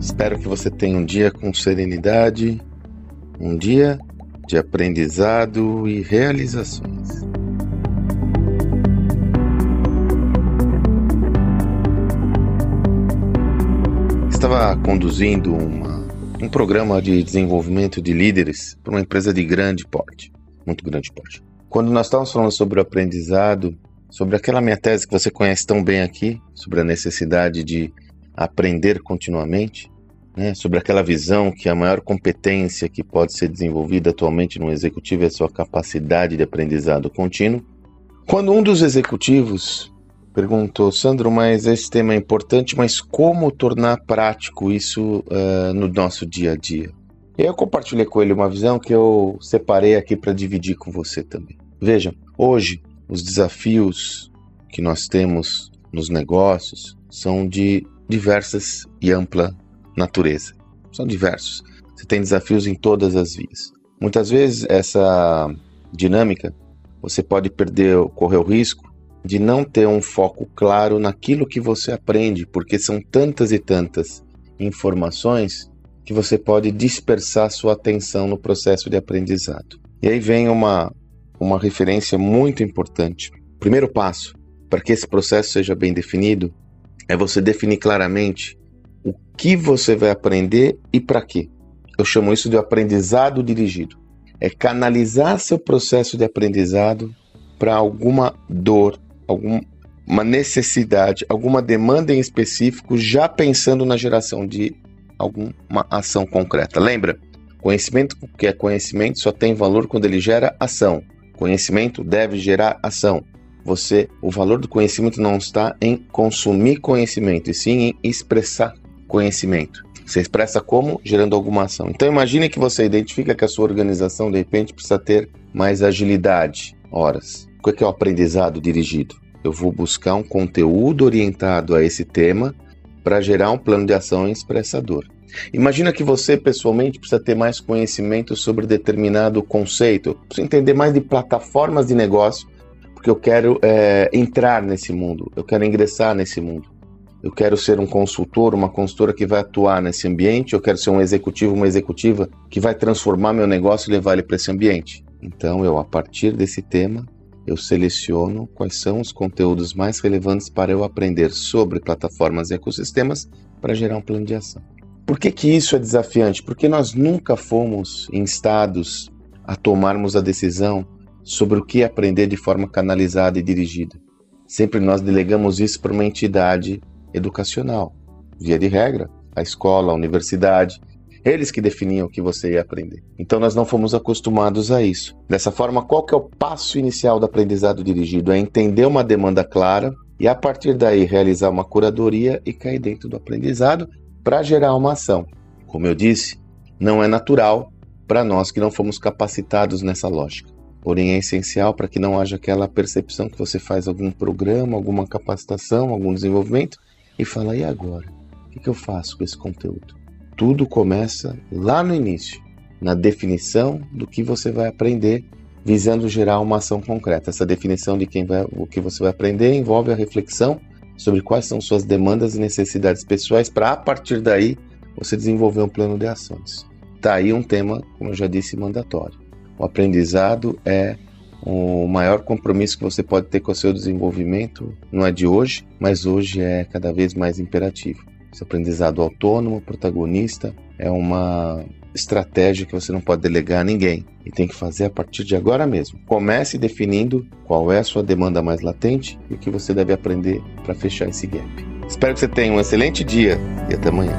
Espero que você tenha um dia com serenidade, um dia de aprendizado e realizações. Estava conduzindo uma, um programa de desenvolvimento de líderes para uma empresa de grande porte, muito grande porte. Quando nós estávamos falando sobre o aprendizado, sobre aquela minha tese que você conhece tão bem aqui, sobre a necessidade de aprender continuamente, né, sobre aquela visão que a maior competência que pode ser desenvolvida atualmente no executivo é a sua capacidade de aprendizado contínuo. Quando um dos executivos perguntou, Sandro, mas esse tema é importante, mas como tornar prático isso uh, no nosso dia a dia? Eu compartilhei com ele uma visão que eu separei aqui para dividir com você também. Veja, hoje os desafios que nós temos nos negócios são de diversas e ampla natureza. São diversos. Você tem desafios em todas as vias. Muitas vezes essa dinâmica você pode perder, correr o risco de não ter um foco claro naquilo que você aprende, porque são tantas e tantas informações que você pode dispersar sua atenção no processo de aprendizado. E aí vem uma, uma referência muito importante. O primeiro passo para que esse processo seja bem definido é você definir claramente o que você vai aprender e para quê. Eu chamo isso de aprendizado dirigido. É canalizar seu processo de aprendizado para alguma dor, alguma necessidade, alguma demanda em específico, já pensando na geração de alguma ação concreta. Lembra? Conhecimento que é conhecimento só tem valor quando ele gera ação. Conhecimento deve gerar ação. Você, o valor do conhecimento não está em consumir conhecimento, e sim em expressar conhecimento. Você expressa como? Gerando alguma ação. Então imagine que você identifica que a sua organização de repente precisa ter mais agilidade. Horas. O que é o aprendizado dirigido? Eu vou buscar um conteúdo orientado a esse tema para gerar um plano de ação expressador. Imagina que você pessoalmente precisa ter mais conhecimento sobre determinado conceito, precisa entender mais de plataformas de negócio porque eu quero é, entrar nesse mundo, eu quero ingressar nesse mundo. Eu quero ser um consultor, uma consultora que vai atuar nesse ambiente, eu quero ser um executivo, uma executiva que vai transformar meu negócio e levar ele para esse ambiente. Então, eu, a partir desse tema, eu seleciono quais são os conteúdos mais relevantes para eu aprender sobre plataformas e ecossistemas para gerar um plano de ação. Por que, que isso é desafiante? Porque nós nunca fomos instados a tomarmos a decisão sobre o que aprender de forma canalizada e dirigida. Sempre nós delegamos isso para uma entidade educacional. Via de regra, a escola, a universidade, eles que definiam o que você ia aprender. Então nós não fomos acostumados a isso. Dessa forma, qual que é o passo inicial do aprendizado dirigido? É entender uma demanda clara e a partir daí realizar uma curadoria e cair dentro do aprendizado para gerar uma ação. Como eu disse, não é natural para nós que não fomos capacitados nessa lógica porém é essencial para que não haja aquela percepção que você faz algum programa, alguma capacitação, algum desenvolvimento e fala: e agora? O que, eu faço com esse conteúdo? Tudo começa lá no início, na definição do que você vai aprender, visando gerar uma ação concreta. Essa definição de quem vai, o que você vai aprender envolve a reflexão sobre quais são suas demandas e necessidades pessoais para a partir daí você desenvolver um plano de ações. Tá aí um tema, como eu já disse, mandatório. O aprendizado é o maior compromisso que você pode ter com o seu desenvolvimento, não é de hoje, mas hoje é cada vez mais imperativo. Esse aprendizado autônomo, protagonista, é uma estratégia que você não pode delegar a ninguém e tem que fazer a partir de agora mesmo. Comece definindo qual é a sua demanda mais latente e o que você deve aprender para fechar esse gap. Espero que você tenha um excelente dia e até amanhã.